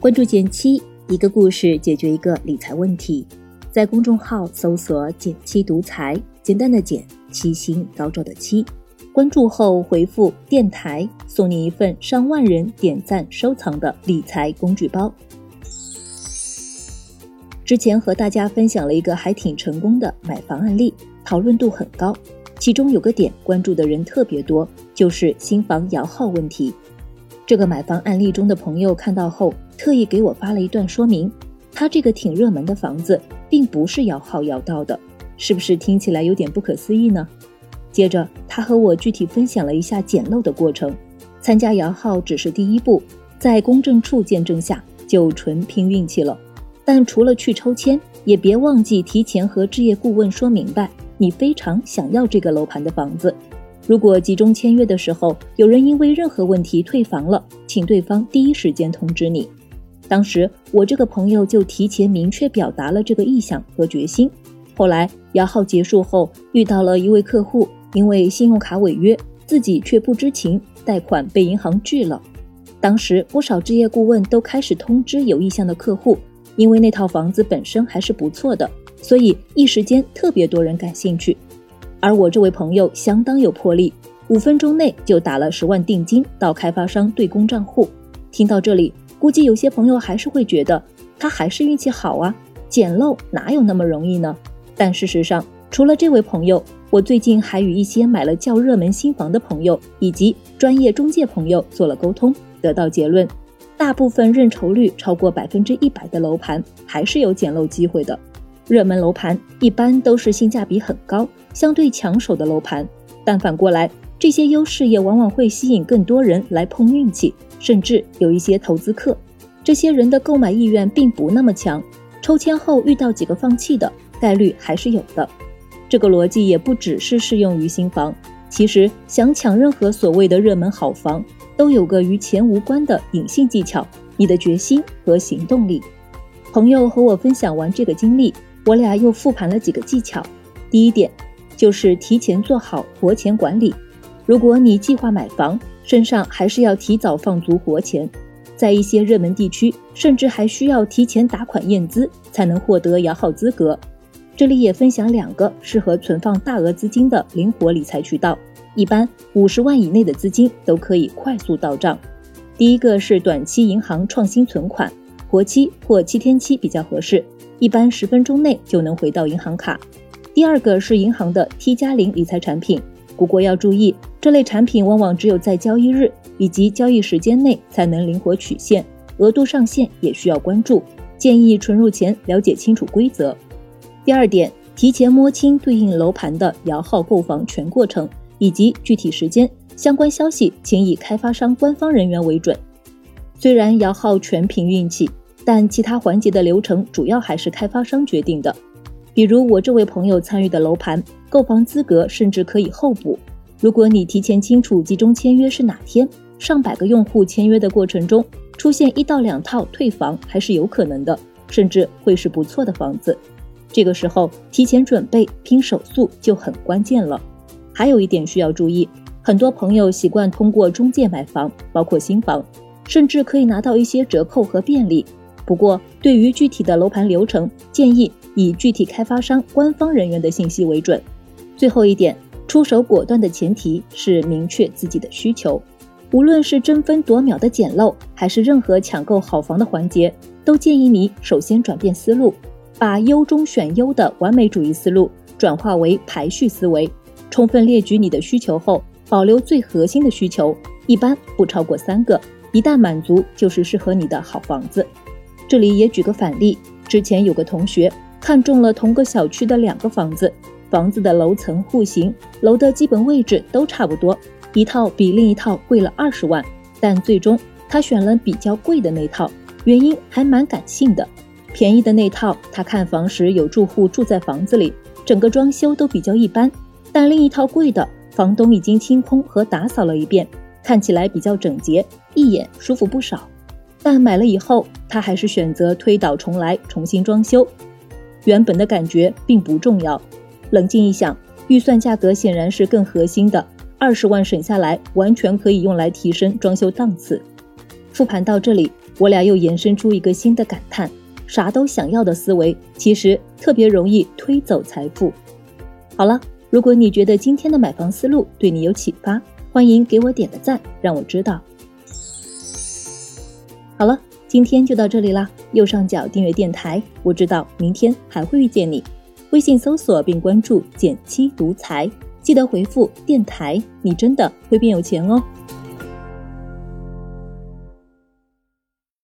关注减七，一个故事解决一个理财问题。在公众号搜索“减七独裁，简单的减，七星高照的七。关注后回复“电台”，送你一份上万人点赞收藏的理财工具包。之前和大家分享了一个还挺成功的买房案例，讨论度很高。其中有个点关注的人特别多，就是新房摇号问题。这个买房案例中的朋友看到后，特意给我发了一段说明。他这个挺热门的房子，并不是摇号摇到的，是不是听起来有点不可思议呢？接着他和我具体分享了一下捡漏的过程。参加摇号只是第一步，在公证处见证下，就纯拼运气了。但除了去抽签，也别忘记提前和置业顾问说明白，你非常想要这个楼盘的房子。如果集中签约的时候有人因为任何问题退房了，请对方第一时间通知你。当时我这个朋友就提前明确表达了这个意向和决心。后来摇号结束后，遇到了一位客户，因为信用卡违约，自己却不知情，贷款被银行拒了。当时不少置业顾问都开始通知有意向的客户，因为那套房子本身还是不错的，所以一时间特别多人感兴趣。而我这位朋友相当有魄力，五分钟内就打了十万定金到开发商对公账户。听到这里，估计有些朋友还是会觉得他还是运气好啊，捡漏哪有那么容易呢？但事实上，除了这位朋友，我最近还与一些买了较热门新房的朋友以及专业中介朋友做了沟通，得到结论，大部分认筹率超过百分之一百的楼盘还是有捡漏机会的。热门楼盘一般都是性价比很高、相对抢手的楼盘，但反过来，这些优势也往往会吸引更多人来碰运气，甚至有一些投资客，这些人的购买意愿并不那么强，抽签后遇到几个放弃的概率还是有的。这个逻辑也不只是适用于新房，其实想抢任何所谓的热门好房，都有个与钱无关的隐性技巧：你的决心和行动力。朋友和我分享完这个经历。我俩又复盘了几个技巧，第一点就是提前做好活钱管理。如果你计划买房，身上还是要提早放足活钱，在一些热门地区，甚至还需要提前打款验资才能获得摇号资格。这里也分享两个适合存放大额资金的灵活理财渠道，一般五十万以内的资金都可以快速到账。第一个是短期银行创新存款，活期或七天期比较合适。一般十分钟内就能回到银行卡。第二个是银行的 T 加零理财产品，不过要注意，这类产品往往只有在交易日以及交易时间内才能灵活取现，额度上限也需要关注，建议存入前了解清楚规则。第二点，提前摸清对应楼盘的摇号购房全过程以及具体时间，相关消息请以开发商官方人员为准。虽然摇号全凭运气。但其他环节的流程主要还是开发商决定的，比如我这位朋友参与的楼盘，购房资格甚至可以候补。如果你提前清楚集中签约是哪天，上百个用户签约的过程中出现一到两套退房还是有可能的，甚至会是不错的房子。这个时候提前准备拼手速就很关键了。还有一点需要注意，很多朋友习惯通过中介买房，包括新房，甚至可以拿到一些折扣和便利。不过，对于具体的楼盘流程，建议以具体开发商官方人员的信息为准。最后一点，出手果断的前提是明确自己的需求。无论是争分夺秒的捡漏，还是任何抢购好房的环节，都建议你首先转变思路，把优中选优的完美主义思路转化为排序思维，充分列举你的需求后，保留最核心的需求，一般不超过三个，一旦满足，就是适合你的好房子。这里也举个反例，之前有个同学看中了同个小区的两个房子，房子的楼层、户型、楼的基本位置都差不多，一套比另一套贵了二十万，但最终他选了比较贵的那套，原因还蛮感性的。便宜的那套，他看房时有住户住在房子里，整个装修都比较一般，但另一套贵的，房东已经清空和打扫了一遍，看起来比较整洁，一眼舒服不少。但买了以后，他还是选择推倒重来，重新装修。原本的感觉并不重要。冷静一想，预算价格显然是更核心的。二十万省下来，完全可以用来提升装修档次。复盘到这里，我俩又延伸出一个新的感叹：啥都想要的思维，其实特别容易推走财富。好了，如果你觉得今天的买房思路对你有启发，欢迎给我点个赞，让我知道。好了，今天就到这里啦。右上角订阅电台，我知道明天还会遇见你。微信搜索并关注“减七独裁，记得回复“电台”，你真的会变有钱哦。